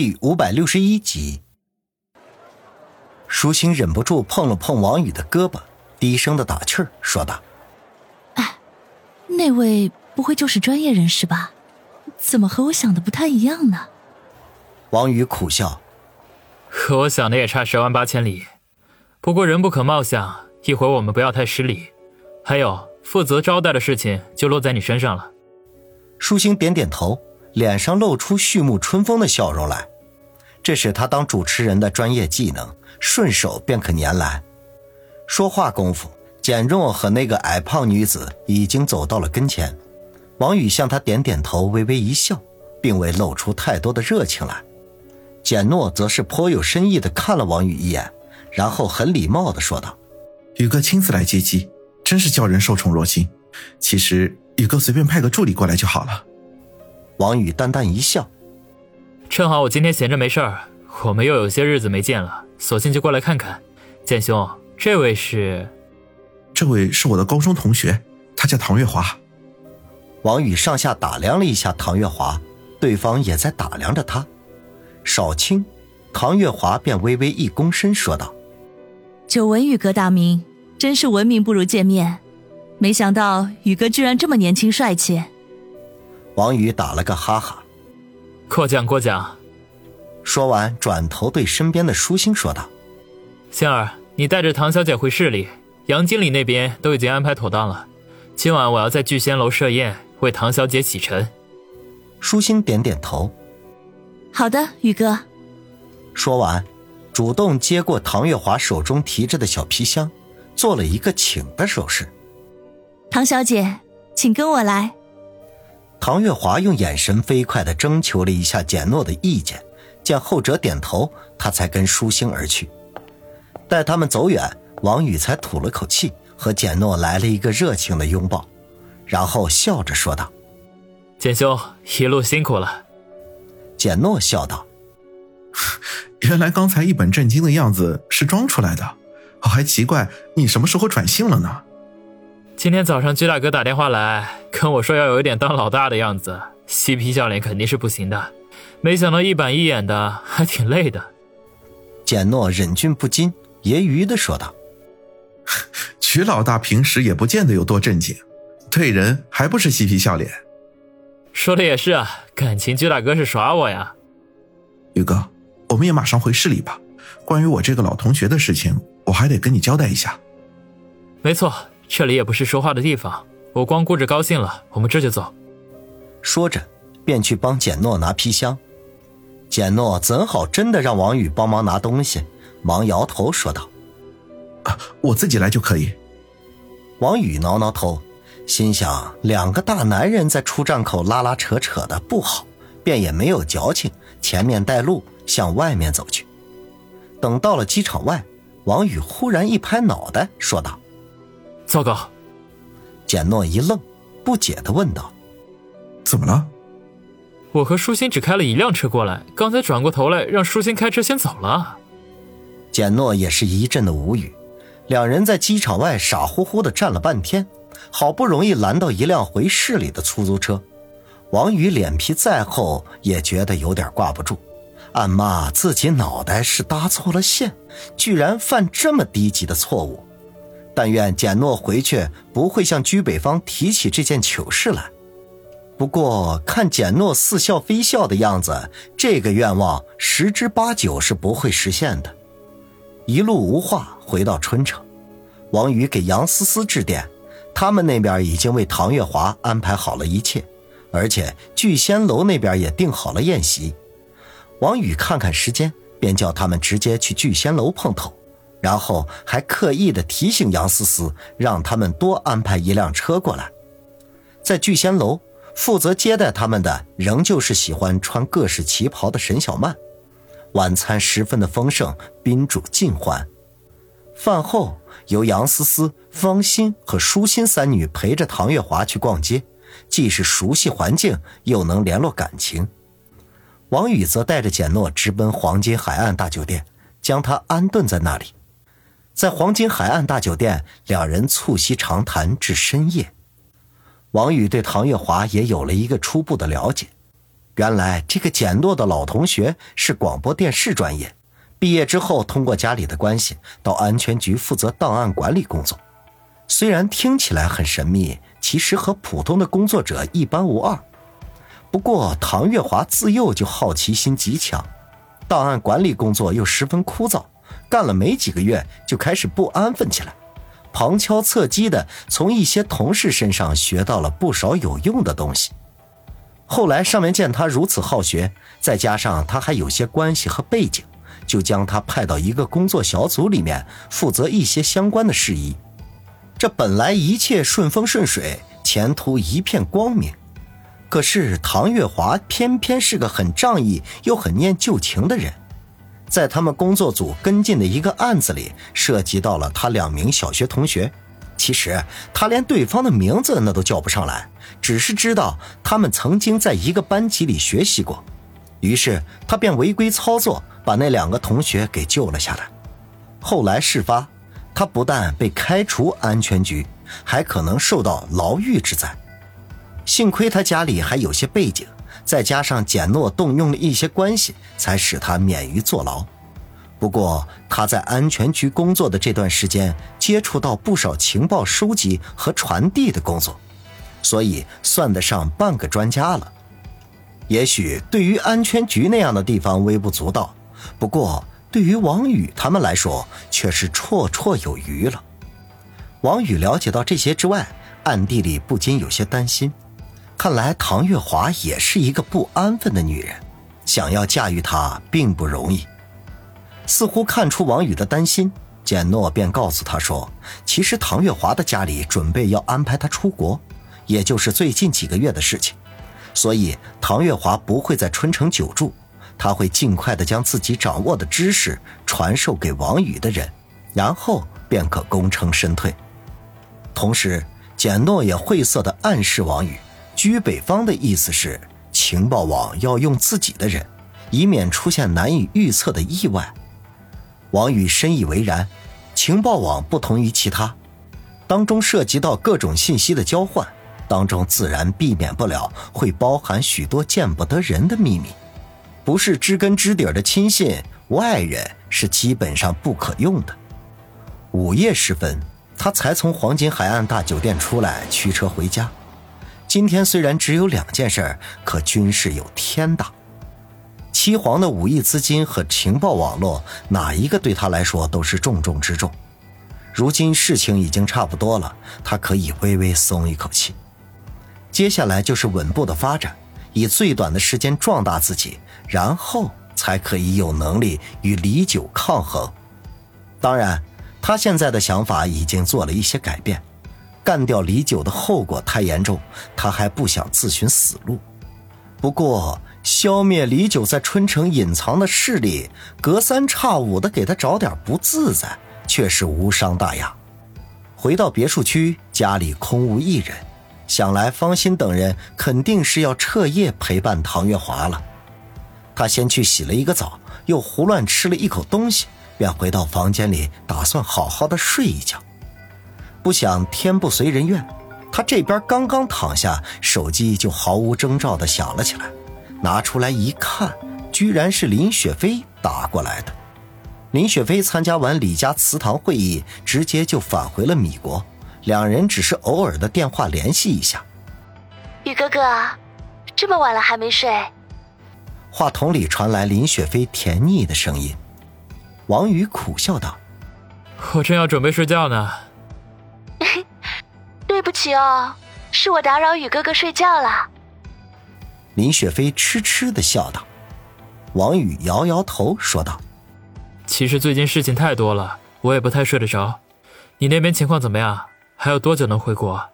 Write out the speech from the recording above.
第五百六十一集。舒心忍不住碰了碰王宇的胳膊，低声的打气儿，说道：“哎，那位不会就是专业人士吧？怎么和我想的不太一样呢？”王宇苦笑：“和我想的也差十万八千里。不过人不可貌相，一会儿我们不要太失礼。还有，负责招待的事情就落在你身上了。”舒心点点头，脸上露出畜牧春风的笑容来。这是他当主持人的专业技能。顺手便可粘来。说话功夫，简若和那个矮胖女子已经走到了跟前。王宇向她点点头，微微一笑，并未露出太多的热情来。简诺则是颇有深意的看了王宇一眼，然后很礼貌的说道：“宇哥亲自来接机，真是叫人受宠若惊。其实宇哥随便派个助理过来就好了。”王宇淡淡一笑：“正好我今天闲着没事儿，我们又有些日子没见了。”索性就过来看看，简兄，这位是？这位是我的高中同学，他叫唐月华。王宇上下打量了一下唐月华，对方也在打量着他。少卿，唐月华便微微一躬身说道：“久闻宇哥大名，真是闻名不如见面。没想到宇哥居然这么年轻帅气。”王宇打了个哈哈：“过奖过奖。”说完，转头对身边的舒心说道：“星儿，你带着唐小姐回市里，杨经理那边都已经安排妥当了。今晚我要在聚仙楼设宴，为唐小姐洗尘。”舒心点点头：“好的，宇哥。”说完，主动接过唐月华手中提着的小皮箱，做了一个请的手势：“唐小姐，请跟我来。”唐月华用眼神飞快的征求了一下简诺的意见。见后者点头，他才跟舒心而去。待他们走远，王宇才吐了口气，和简诺来了一个热情的拥抱，然后笑着说道：“简兄，一路辛苦了。”简诺笑道：“原来刚才一本正经的样子是装出来的，我还奇怪你什么时候转性了呢。”今天早上居大哥打电话来跟我说，要有一点当老大的样子，嬉皮笑脸肯定是不行的。没想到一板一眼的，还挺累的。简诺忍俊不禁，揶揄的说道：“曲老大平时也不见得有多正经，对人还不是嬉皮笑脸。”说的也是啊，感情曲大哥是耍我呀。宇哥，我们也马上回市里吧。关于我这个老同学的事情，我还得跟你交代一下。没错，这里也不是说话的地方。我光顾着高兴了，我们这就走。说着，便去帮简诺拿皮箱。简诺怎好真的让王宇帮忙拿东西，忙摇头说道：“啊，我自己来就可以。”王宇挠挠头，心想两个大男人在出站口拉拉扯扯的不好，便也没有矫情，前面带路向外面走去。等到了机场外，王宇忽然一拍脑袋说道：“糟糕！”简诺一愣，不解的问道：“怎么了？”我和舒心只开了一辆车过来，刚才转过头来让舒心开车先走了。简诺也是一阵的无语，两人在机场外傻乎乎的站了半天，好不容易拦到一辆回市里的出租车。王宇脸皮再厚也觉得有点挂不住，暗骂自己脑袋是搭错了线，居然犯这么低级的错误。但愿简诺回去不会向居北方提起这件糗事来。不过看简诺似笑非笑的样子，这个愿望十之八九是不会实现的。一路无话回到春城，王宇给杨思思致电，他们那边已经为唐月华安排好了一切，而且聚仙楼那边也订好了宴席。王宇看看时间，便叫他们直接去聚仙楼碰头，然后还刻意的提醒杨思思，让他们多安排一辆车过来，在聚仙楼。负责接待他们的仍旧是喜欢穿各式旗袍的沈小曼。晚餐十分的丰盛，宾主尽欢。饭后由杨思思、方心和舒心三女陪着唐月华去逛街，既是熟悉环境，又能联络感情。王宇则带着简诺直奔黄金海岸大酒店，将他安顿在那里。在黄金海岸大酒店，两人促膝长谈至深夜。王宇对唐月华也有了一个初步的了解，原来这个简诺的老同学是广播电视专业，毕业之后通过家里的关系到安全局负责档案管理工作。虽然听起来很神秘，其实和普通的工作者一般无二。不过唐月华自幼就好奇心极强，档案管理工作又十分枯燥，干了没几个月就开始不安分起来，旁敲侧击的从一些同事身上学到了不少有用的东西。后来上面见他如此好学，再加上他还有些关系和背景，就将他派到一个工作小组里面，负责一些相关的事宜。这本来一切顺风顺水，前途一片光明。可是唐月华偏偏是个很仗义又很念旧情的人，在他们工作组跟进的一个案子里，涉及到了他两名小学同学。其实他连对方的名字那都叫不上来。只是知道他们曾经在一个班级里学习过，于是他便违规操作，把那两个同学给救了下来。后来事发，他不但被开除安全局，还可能受到牢狱之灾。幸亏他家里还有些背景，再加上简诺动用了一些关系，才使他免于坐牢。不过他在安全局工作的这段时间，接触到不少情报收集和传递的工作。所以算得上半个专家了。也许对于安全局那样的地方微不足道，不过对于王宇他们来说却是绰绰有余了。王宇了解到这些之外，暗地里不禁有些担心。看来唐月华也是一个不安分的女人，想要驾驭她并不容易。似乎看出王宇的担心，简诺便告诉他说：“其实唐月华的家里准备要安排她出国。”也就是最近几个月的事情，所以唐月华不会在春城久住，他会尽快的将自己掌握的知识传授给王宇的人，然后便可功成身退。同时，简诺也晦涩的暗示王宇，居北方的意思是情报网要用自己的人，以免出现难以预测的意外。王宇深以为然，情报网不同于其他，当中涉及到各种信息的交换。当中自然避免不了会包含许多见不得人的秘密，不是知根知底的亲信，外人是基本上不可用的。午夜时分，他才从黄金海岸大酒店出来，驱车回家。今天虽然只有两件事，可军事有天大。七皇的武艺资金和情报网络，哪一个对他来说都是重中之重。如今事情已经差不多了，他可以微微松一口气。接下来就是稳步的发展，以最短的时间壮大自己，然后才可以有能力与李九抗衡。当然，他现在的想法已经做了一些改变。干掉李九的后果太严重，他还不想自寻死路。不过，消灭李九在春城隐藏的势力，隔三差五的给他找点不自在，却是无伤大雅。回到别墅区，家里空无一人。想来，方心等人肯定是要彻夜陪伴唐月华了。他先去洗了一个澡，又胡乱吃了一口东西，便回到房间里，打算好好的睡一觉。不想天不遂人愿，他这边刚刚躺下，手机就毫无征兆的响了起来。拿出来一看，居然是林雪飞打过来的。林雪飞参加完李家祠堂会议，直接就返回了米国。两人只是偶尔的电话联系一下。雨哥哥，这么晚了还没睡？话筒里传来林雪飞甜腻的声音。王宇苦笑道：“我正要准备睡觉呢。”对不起哦，是我打扰雨哥哥睡觉了。林雪飞痴痴的笑道。王宇摇摇头说道：“其实最近事情太多了，我也不太睡得着。你那边情况怎么样？”还有多久能回国？